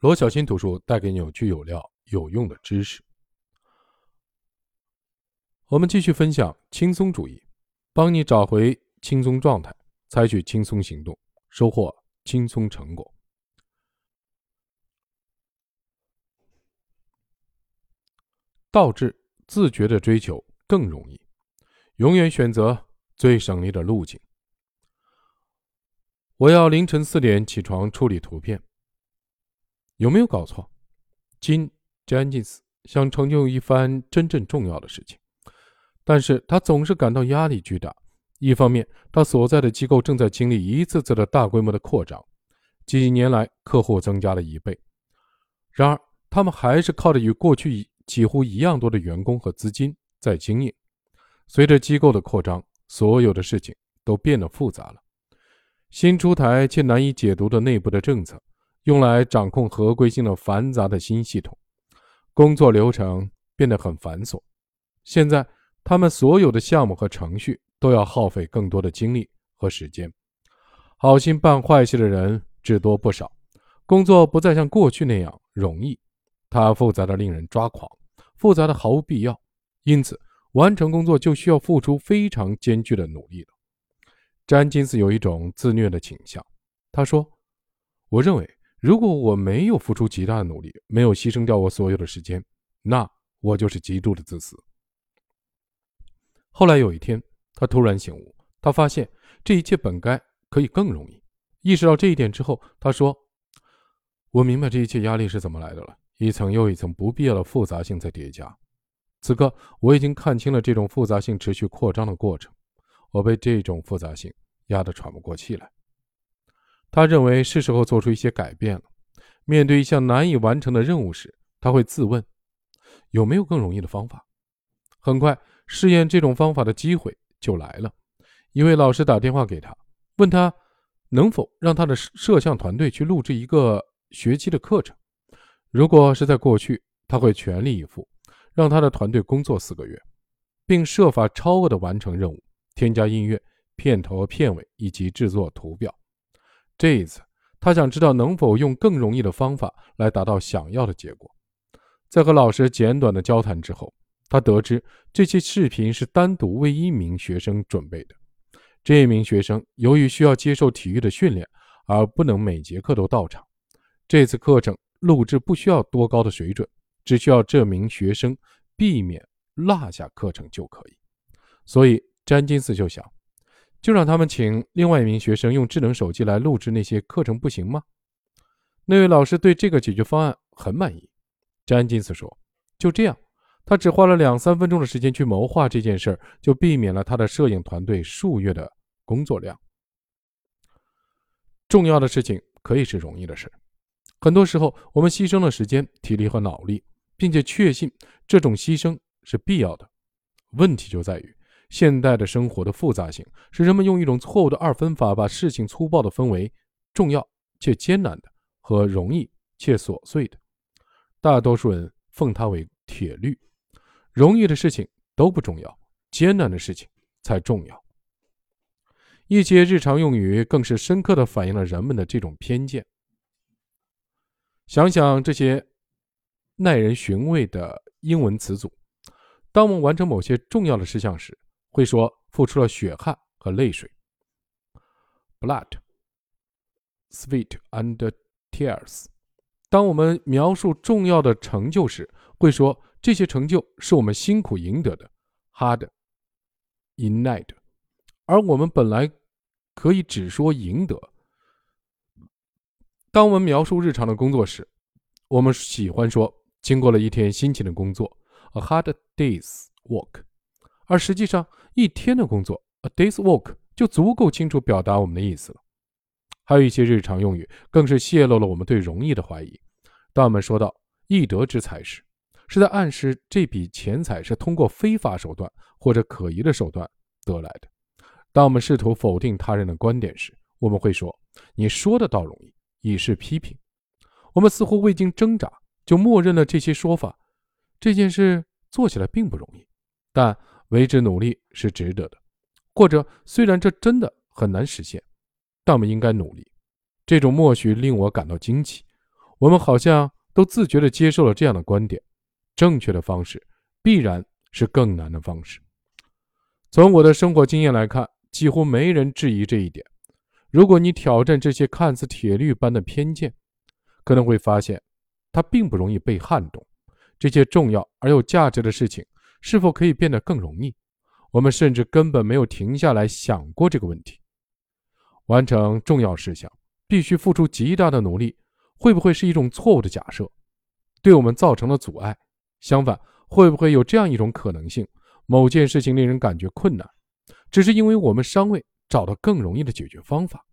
罗小新读书带给你有趣、有料、有用的知识。我们继续分享轻松主义，帮你找回轻松状态，采取轻松行动，收获轻松成果。倒置自觉的追求更容易，永远选择最省力的路径。我要凌晨四点起床处理图片。有没有搞错？金詹金斯想成就一番真正重要的事情，但是他总是感到压力巨大。一方面，他所在的机构正在经历一次次的大规模的扩张，几年来客户增加了一倍。然而，他们还是靠着与过去几乎一样多的员工和资金在经营。随着机构的扩张，所有的事情都变得复杂了。新出台且难以解读的内部的政策，用来掌控合规性的繁杂的新系统，工作流程变得很繁琐。现在，他们所有的项目和程序都要耗费更多的精力和时间。好心办坏事的人只多不少，工作不再像过去那样容易，它复杂的令人抓狂，复杂的毫无必要。因此，完成工作就需要付出非常艰巨的努力了。詹金斯有一种自虐的倾向。他说：“我认为，如果我没有付出极大的努力，没有牺牲掉我所有的时间，那我就是极度的自私。”后来有一天，他突然醒悟，他发现这一切本该可以更容易。意识到这一点之后，他说：“我明白这一切压力是怎么来的了，一层又一层不必要的复杂性在叠加。此刻，我已经看清了这种复杂性持续扩张的过程。我被这种复杂性。”压得喘不过气来。他认为是时候做出一些改变了。面对一项难以完成的任务时，他会自问：有没有更容易的方法？很快，试验这种方法的机会就来了。一位老师打电话给他，问他能否让他的摄像团队去录制一个学期的课程。如果是在过去，他会全力以赴，让他的团队工作四个月，并设法超额的完成任务，添加音乐。片头、片尾以及制作图表。这一次，他想知道能否用更容易的方法来达到想要的结果。在和老师简短的交谈之后，他得知这些视频是单独为一名学生准备的。这名学生由于需要接受体育的训练，而不能每节课都到场。这次课程录制不需要多高的水准，只需要这名学生避免落下课程就可以。所以，詹金斯就想。就让他们请另外一名学生用智能手机来录制那些课程，不行吗？那位老师对这个解决方案很满意。詹金斯说：“就这样，他只花了两三分钟的时间去谋划这件事儿，就避免了他的摄影团队数月的工作量。重要的事情可以是容易的事，很多时候我们牺牲了时间、体力和脑力，并且确信这种牺牲是必要的。问题就在于。”现代的生活的复杂性，使人们用一种错误的二分法，把事情粗暴的分为重要且艰难的和容易且琐碎的。大多数人奉它为铁律：容易的事情都不重要，艰难的事情才重要。一些日常用语更是深刻地反映了人们的这种偏见。想想这些耐人寻味的英文词组，当我们完成某些重要的事项时，会说付出了血汗和泪水，blood, sweat and tears。当我们描述重要的成就时，会说这些成就是我们辛苦赢得的，hard, in night。而我们本来可以只说赢得。当我们描述日常的工作时，我们喜欢说经过了一天辛勤的工作，a hard day's work。而实际上，一天的工作，a day's work，就足够清楚表达我们的意思了。还有一些日常用语，更是泄露了我们对容易的怀疑。当我们说到“易得之财”时，是在暗示这笔钱财是通过非法手段或者可疑的手段得来的。当我们试图否定他人的观点时，我们会说：“你说的倒容易”，以示批评。我们似乎未经挣扎就默认了这些说法。这件事做起来并不容易，但。为之努力是值得的，或者虽然这真的很难实现，但我们应该努力。这种默许令我感到惊奇。我们好像都自觉地接受了这样的观点：正确的方式必然是更难的方式。从我的生活经验来看，几乎没人质疑这一点。如果你挑战这些看似铁律般的偏见，可能会发现，它并不容易被撼动。这些重要而有价值的事情，是否可以变得更容易？我们甚至根本没有停下来想过这个问题。完成重要事项必须付出极大的努力，会不会是一种错误的假设，对我们造成了阻碍？相反，会不会有这样一种可能性：某件事情令人感觉困难，只是因为我们尚未找到更容易的解决方法？